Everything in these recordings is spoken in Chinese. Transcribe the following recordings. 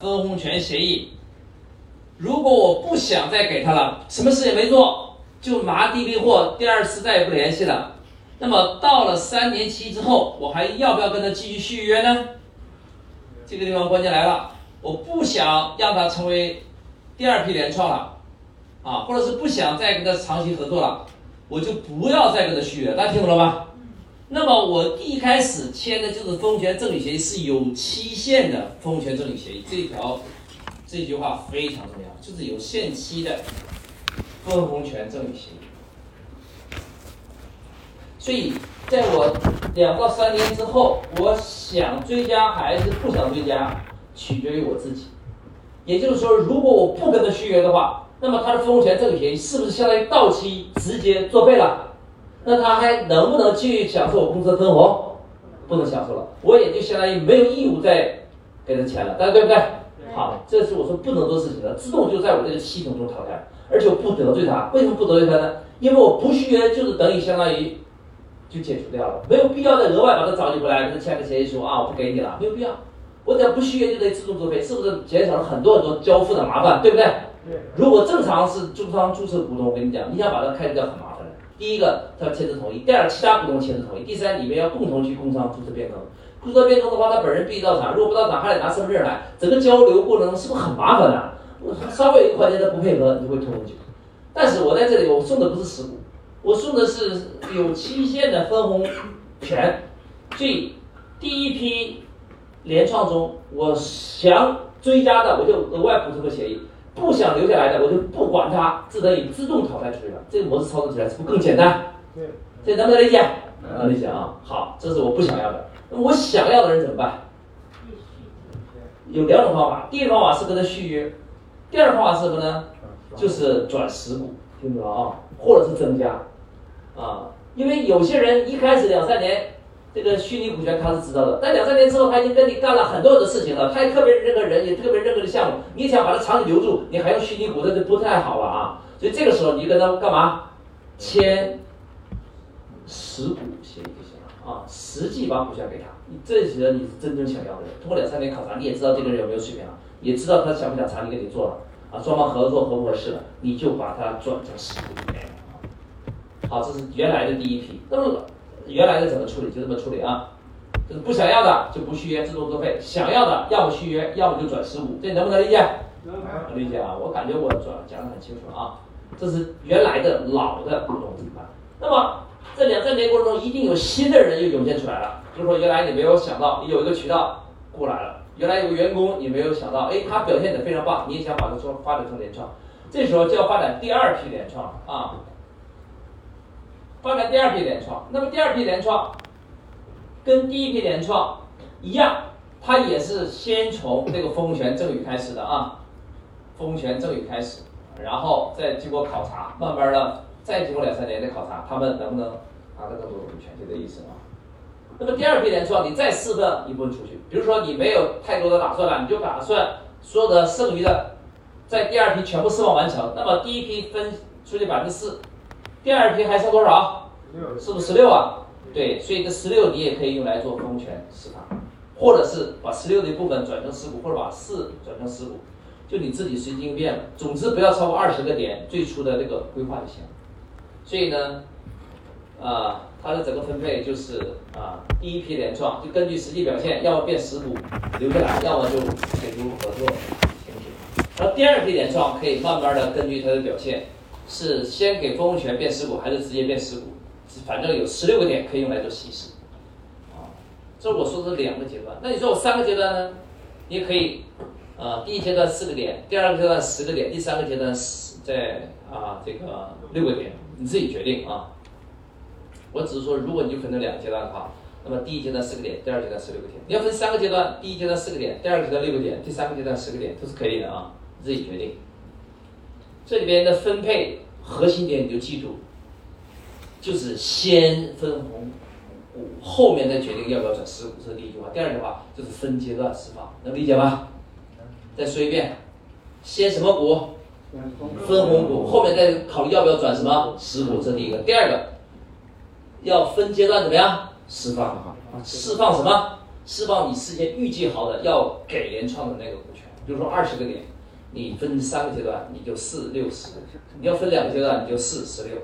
分红权协议。如果我不想再给他了，什么事也没做，就拿第一批货，第二次再也不联系了。那么到了三年期之后，我还要不要跟他继续续约呢？这个地方关键来了，我不想让他成为第二批联创了，啊，或者是不想再跟他长期合作了，我就不要再跟他续约。大家听懂了吗？那么我一开始签的就是风权赠与协议，是有期限的风权赠与协议。这条这句话非常重要，就是有限期的分红权赠与协议。所以，在我两到三年之后，我想追加还是不想追加，取决于我自己。也就是说，如果我不跟他续约的话，那么他的分红权赠与协议是不是相当于到期直接作废了？那他还能不能继续享受我公司的分红？不能享受了，我也就相当于没有义务再给他钱了，大家对不对？好，这是我说不能做事情的，自动就在我这个系统中淘汰，而且我不得罪他。为什么不得罪他呢？因为我不续约就是等于相当于就解除掉了，没有必要再额外把他找你回来跟他签个协议书啊，我不给你了，没有必要。我只要不续约就得自动作废，是不是减少了很多很多交付的麻烦，对不对？对。如果正常是中商注册股东，我跟你讲，你想把它开除掉很麻烦。第一个，他要签字同意；第二，其他股东签字同意；第三，你们要共同去工商注册变更。注册变更的话，他本人必须到场，如果不到场，还得拿身份证来。整个交流过程是不是很麻烦呢？稍微有一个环节他不配合，你就会拖很久。但是我在这里，我送的不是实股，我送的是有期限的分红权。所以第一批联创中，我想追加的，我就额外补充个协议。不想留下来的，我就不管它，自得以自动淘汰出去了。这个模式操作起来是不是更简单？对，这能不能理解？能理解啊。好，这是我不想要的。那么我想要的人怎么办？有两种方法。第一种方法是跟他续约，第二种方法是什么呢？就是转实股，听懂了啊？或者是增加啊？因为有些人一开始两三年。这个虚拟股权他是知道的，但两三年之后他已经跟你干了很多的事情了，他也特别认可人，也特别认可的项目，你想把他长期留住，你还用虚拟股，那就不太好了啊。所以这个时候你就跟他干嘛？签实股协议就行了啊，实际把股权给他，你这些你是真正想要的人。通过两三年考察，你也知道这个人有没有水平了，也知道他想不想长期跟你做了啊，双方合作合不合适了，你就把它转成实股好，这是原来的第一批。那么。原来的怎么处理就这么处理啊，就是不想要的就不续约自动作废，想要的要么续约，要么就转十五，这能不能理解？能理解啊，我感觉我转讲的很清楚啊。这是原来的老的股东怎么办？那么这两三年过程中，一定有新的人又涌现出来了。就是说，原来你没有想到，你有一个渠道过来了；原来有个员工，你没有想到，哎，他表现的非常棒，你也想把它说发展成联创，这时候就要发展第二批联创啊。发展第二批联创，那么第二批联创跟第一批联创一样，它也是先从这个风权赠与开始的啊，风权赠与开始，然后再经过考察，慢慢的再经过两三年的考察，他们能不能拿到更多股权，就这意思啊。那么第二批联创，你再释放一部分出去，比如说你没有太多的打算了，你就打算所有的剩余的在第二批全部释放完成，那么第一批分出去百分之四。第二批还剩多少？是不是十六啊？对，所以这十六你也可以用来做风权释放，或者是把十六的一部分转成十股，或者把四转成十股，就你自己随机应变了。总之不要超过二十个点，最初的这个规划就行。所以呢，啊，它的整个分配就是啊，第一批联创就根据实际表现，要么变十股留下来，要么就解除合作停止。然后第二批联创可以慢慢的根据它的表现。是先给分红权变实股，还是直接变实股？反正有十六个点可以用来做稀释。啊，这我说的是两个阶段。那你说我三个阶段呢？你也可以，啊，第一阶段四个点，第二个阶段十个点，第三个阶段十在啊这个六个点，你自己决定啊。我只是说，如果你就分成两个阶段的话，那么第一阶段四个点，第二阶段十六个点。你要分三个阶段，第一阶段四个点，第二个阶段六个点，第三个阶段十个点，都是可以的啊，自己决定。这里边的分配核心点你就记住，就是先分红股，后面再决定要不要转实股，这是第一句话。第二句话就是分阶段释放，能理解吗？再说一遍，先什么股？分红股，后面再考虑要不要转什么实股，这是第一个。第二个，要分阶段怎么样释放？释放什么？释放你事先预计好的要给联创的那个股权。比如说二十个点，你分三个阶段，你就四六十；你要分两个阶段，你就四十六。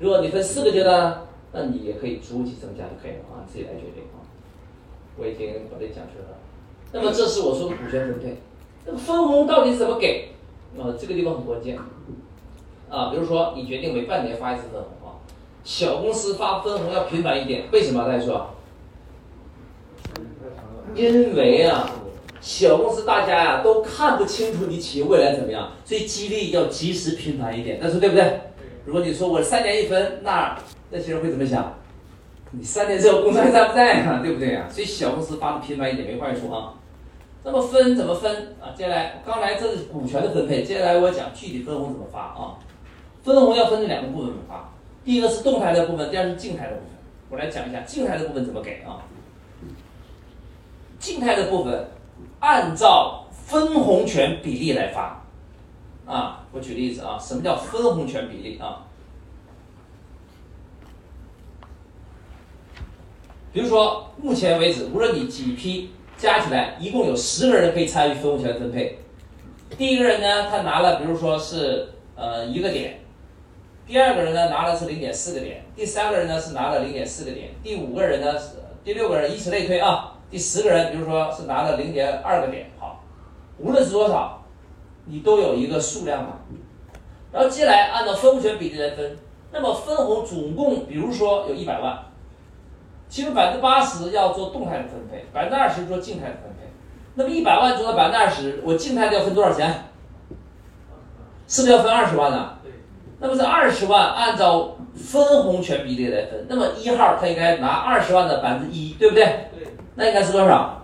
如果你分四个阶段，那你也可以逐级增加就可以了啊，自己来决定啊。我已经把这讲出来了。那么这是我说的股权分配。那么分红到底是怎么给？啊，这个地方很关键。啊，比如说你决定每半年发一次分红啊，小公司发分红要频繁一点，为什么？大家说？因为啊，小公司大家呀都看不清楚你企业未来怎么样，所以激励要及时频繁一点。但是对不对？如果你说我三年一分，那那些人会怎么想？你三年之后公司还在不在啊？对不对啊？所以小公司发的频繁一点没坏处啊。那么分怎么分啊？接下来刚才这是股权的分配，接下来我讲具体分红怎么发啊？分红要分成两个部分发，第一个是动态的部分，第二是静态的部分。我来讲一下静态的部分怎么给啊？静态的部分按照分红权比例来发啊。我举例子啊，什么叫分红权比例啊？比如说，目前为止，无论你几批加起来，一共有十个人可以参与分红权分配。第一个人呢，他拿了，比如说是呃一个点；第二个人呢，拿了是零点四个点；第三个人呢是拿了零点四个点；第五个人呢是第六个人，以此类推啊。第十个人，比如说是拿了零点二个点，好，无论是多少，你都有一个数量嘛。然后接下来按照分红权比例来分，那么分红总共，比如说有一百万。其中百分之八十要做动态的分配，百分之二十做静态的分配。那么一百万做到百分之二十，我静态的要分多少钱？是不是要分二十万呢？那么这二十万按照分红权比例来分，那么一号他应该拿二十万的百分之一，对不对？那应该是多少？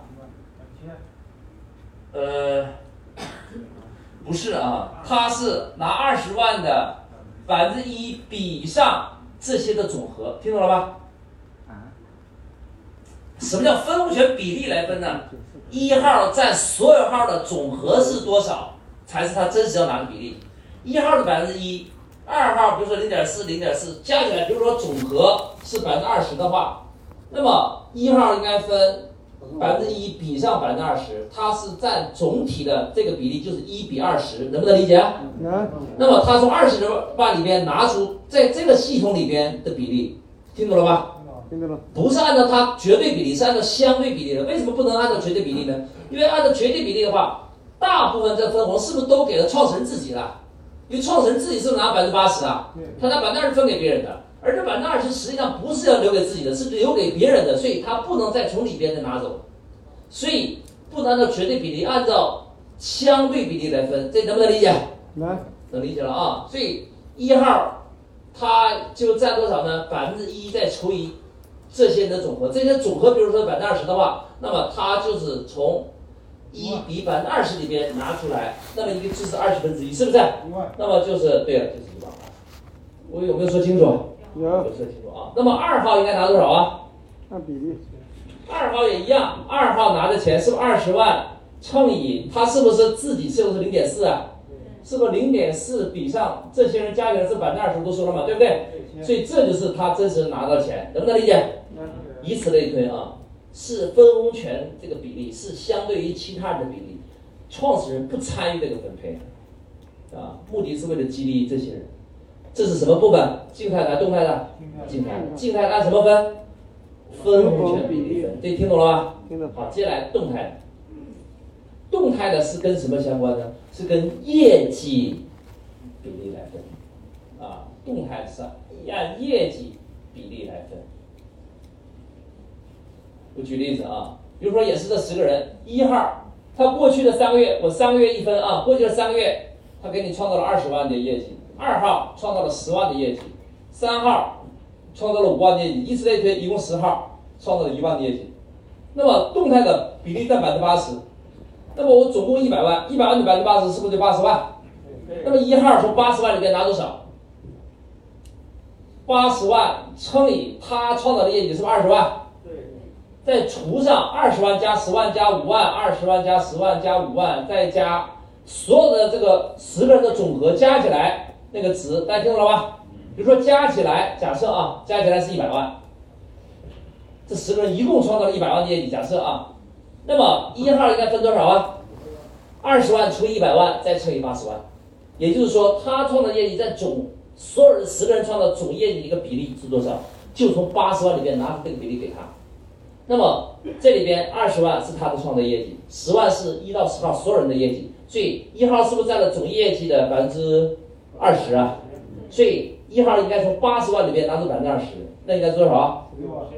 呃，不是啊，他是拿二十万的百分之一比上这些的总和，听懂了吧？什么叫分红权比例来分呢？一号占所有号的总和是多少，才是他真实要拿的比例。一号的百分之一，二号比如说零点四，零点四加起来，比如说总和是百分之二十的话，那么一号应该分百分之一比上百分之二十，它是占总体的这个比例就是一比二十，能不能理解？能。那么他从二十万里边拿出在这个系统里边的比例，听懂了吧？不是按照它绝对比例，是按照相对比例的。为什么不能按照绝对比例呢？因为按照绝对比例的话，大部分这分红是不是都给了创始人自己了？因为创始人自己是不是拿百分之八十啊？他拿百分之二十分给别人的，而这百分之二十实际上不是要留给自己的，是留给别人的，所以他不能再从里边再拿走。所以不能按照绝对比例，按照相对比例来分，这能不能理解？能，能理解了啊。所以一号他就占多少呢？百分之一再除以。这些的总和，这些总和，比如说百分之二十的话，那么它就是从一比百分之二十里边拿出来，那么一个就是二十分之一，是不是？那么就是对了，就是一万。我有没有说清楚？有。有说清楚啊。那么二号应该拿多少啊？按比例。二号也一样，二号拿的钱是不是二十万乘以他是不是自己是不是零点四啊？是不是零点四比上这些人加起来是百分之二十，都说了嘛，对不对？所以这就是他真实拿到钱，能不能理解？以此类推啊，是分红权这个比例是相对于其他人的比例，创始人不参与这个分配，啊，目的是为了激励这些人。这是什么部分？静态的、动态的？静态的。静态的按什么分？分红权比例分。这听懂了吧？听懂。好，接下来动态的。动态的是跟什么相关呢？是跟业绩比例来分。啊，动态是按业绩比例来分。我举例子啊，比如说也是这十个人，一号他过去的三个月，我三个月一分啊，过去的三个月他给你创造了二十万的业绩，二号创造了十万的业绩，三号创造了五万的业绩，以此类推，一共十号创造了一万的业绩。那么动态的比例占百分之八十，那么我总共一百万，一百万的百分之八十是不是就八十万？那么一号从八十万里面拿多少？八十万乘以他创造的业绩是不是二十万？再除上二十万加十万加五万，二十万加十万加五万，再加所有的这个十个人的总和加起来那个值，大家听懂了吧？比如说加起来，假设啊，加起来是一百万，这十个人一共创造了一百万的业绩，假设啊，那么一号应该分多少啊？二十万除以一百万再乘以八十万，也就是说，他创造业绩占总所有人十个人创造总业绩的一个比例是多少？就从八十万里边拿出这个比例给他。那么这里边二十万是他的创造业绩，十万是一到十号所有人的业绩，所以一号是不是占了总业绩的百分之二十啊？所以一号应该从八十万里面拿出百分之二十，那应该多少？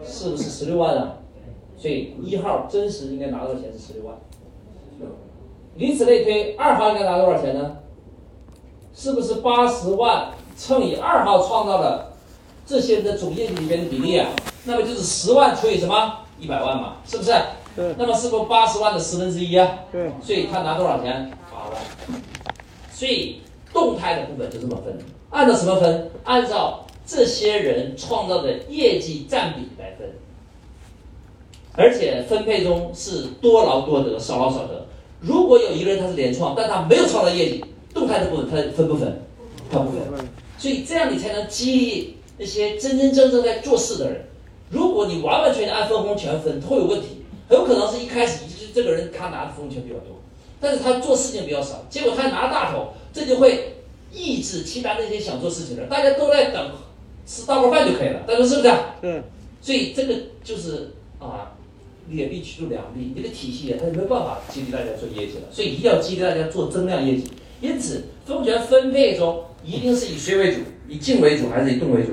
是不是十六万啊？所以一号真实应该拿到的钱是十六万。以此类推，二号应该拿多少钱呢？是不是八十万乘以二号创造的这些人的总业绩里面的比例啊？那么就是十万除以什么？一百万嘛，是不是？对。那么是不是八十万的十分之一啊？对。所以他拿多少钱？八万。所以动态的部分就这么分，按照什么分？按照这些人创造的业绩占比来分。而且分配中是多劳多得，少劳少得。如果有一个人他是连创，但他没有创造业绩，动态的部分他分不分？他不分。所以这样你才能激励那些真真正正在做事的人。如果你完完全全按分红全分，会有问题。很有可能是一开始就是这个人他拿的分红权比较多，但是他做事情比较少，结果他拿大头，这就会抑制其他那些想做事情的人。大家都在等吃大锅饭就可以了，大家说是不是？嗯。所以这个就是啊。劣币驱逐良币，这个体系啊，它没有办法激励大家做业绩了，所以一定要激励大家做增量业绩。因此，分红权分配中一定是以谁为主？以静为主还是以动为主？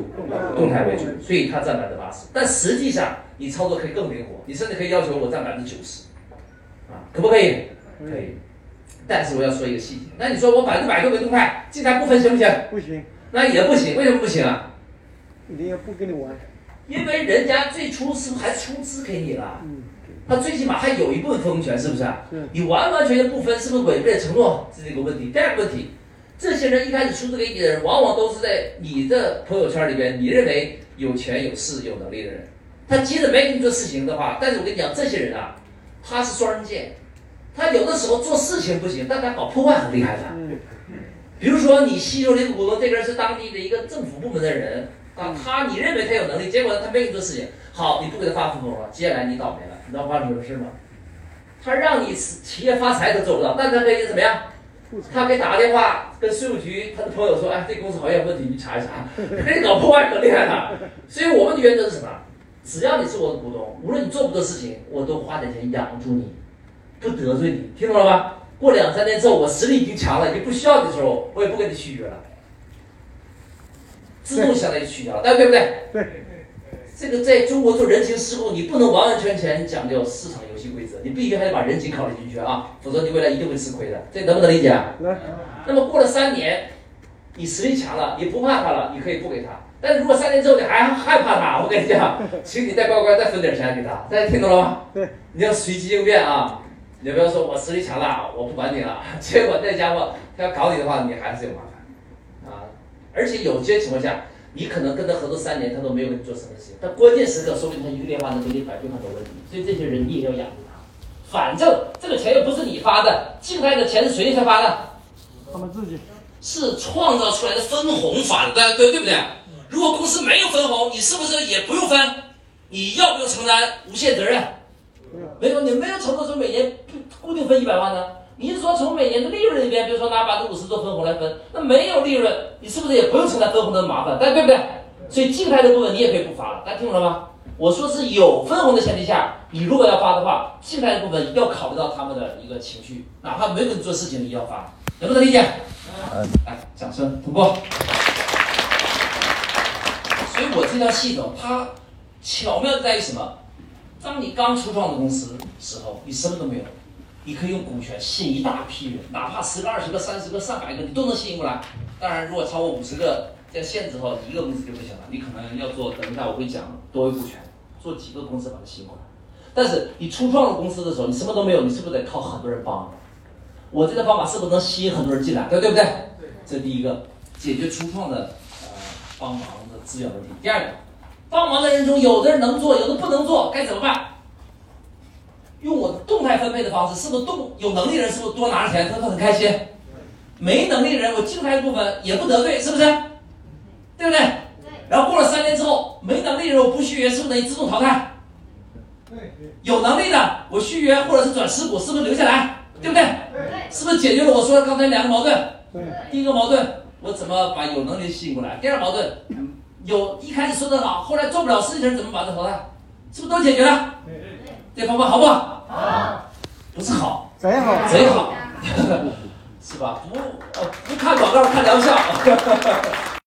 动态为主。所以它占百分之八十，但实际上你操作可以更灵活，你甚至可以要求我占百分之九十，啊，可不可以？可以。但是我要说一个细节，那你说我百分之百都给动态，静态不分行不行？不行。那也不行，为什么不行啊？人家不跟你玩。因为人家最初是不是还出资给你了？他最起码还有一部分分红权，是不是啊？你完完全全不分，是不是违背了承诺？这是一个问题。第二个问题，这些人一开始出资给你的人，往往都是在你的朋友圈里边，你认为有权有势有能力的人。他即使没给你做事情的话，但是我跟你讲，这些人啊，他是双刃剑，他有的时候做事情不行，但他搞破坏很厉害的。比如说你吸收了一个股东，这个人是当地的一个政府部门的人。啊，他你认为他有能力，结果他没给你做事情，好，你不给他发分红了，接下来你倒霉了，你知道发生什么事吗？他让你企业发财都做不到，但他可以怎么样？他可以打个电话跟税务局他的朋友说，哎，这公司好像有问题，你查一查，可以搞破坏可厉害了。所以我们的原则是什么？只要你是我的股东，无论你做不做事情，我都花点钱养住你，不得罪你，听懂了吗？过两三年之后，我实力已经强了，已经不需要你的时候，我也不跟你续约了。自动相当于取消了，对不对？对。这个在中国做人情世故，你不能完完全全讲究市场游戏规则，你必须还得把人情考虑进去啊，否则你未来一定会吃亏的。这能不能理解？能。那么过了三年，你实力强了，你不怕他了，你可以不给他。但是如果三年之后你还害怕他，我跟你讲，请你再乖乖再分点钱给他。大家听懂了吗？对。你要随机应变啊！你不要说我实力强了，我不管你了，结果那家伙他要搞你的话，你还是有麻烦啊。而且有些情况下，你可能跟他合作三年，他都没有给你做什么事情。但关键时刻，说不定他一个电话能给你摆平很多问题。所以这些人你也要养着他。反正这个钱又不是你发的，静态的钱是谁才发的？他们自己。是创造出来的分红发的，对对不对？如果公司没有分红，你是不是也不用分？你要不要承担无限责任？没有，你没有承诺说每年固定分一百万呢？你是说从每年的利润里边，比如说拿百分之五十做分红来分，那没有利润，你是不是也不用承担分红的麻烦？但对不对？所以静态的部分你也可以不发了，大家听懂了吗？我说是有分红的前提下，你如果要发的话，静态的部分一定要考虑到他们的一个情绪，哪怕没有做事情，你也要发，能不能理解？嗯。来，掌声通过。所以我这套系统它巧妙在于什么？当你刚初创的公司时候，你什么都没有。你可以用股权吸引一大批人，哪怕十个、二十个、三十个、上百个，你都能吸引过来。当然，如果超过五十个在限制后，一个公司就不行了。你可能要做，等一下我会讲多位股权，做几个公司把它吸引过来。但是你初创的公司的时候，你什么都没有，你是不是得靠很多人帮？我这个方法是不是能吸引很多人进来？对对不对？这第一个，解决初创的呃帮忙的资源问题。第二个，帮忙的人中有的人能做，有的不能做，该怎么办？用我动态分配的方式，是不是动有能力的人是不是多拿着钱，他他很开心？没能力的人，我静态部分也不得罪，是不是？对不对？然后过了三年之后，没能力的人我不续约，是不是等于自动淘汰？有能力的我续约或者是转持股，是不是留下来？对不对？是不是解决了我说的刚才两个矛盾？对，第一个矛盾，我怎么把有能力吸引过来？第二矛盾，有一开始说的好，后来做不了事情的人怎么把它淘汰？是不是都解决了？这方法好不好？好，不是好，贼好，贼好，是吧？不呃不看广告看疗效。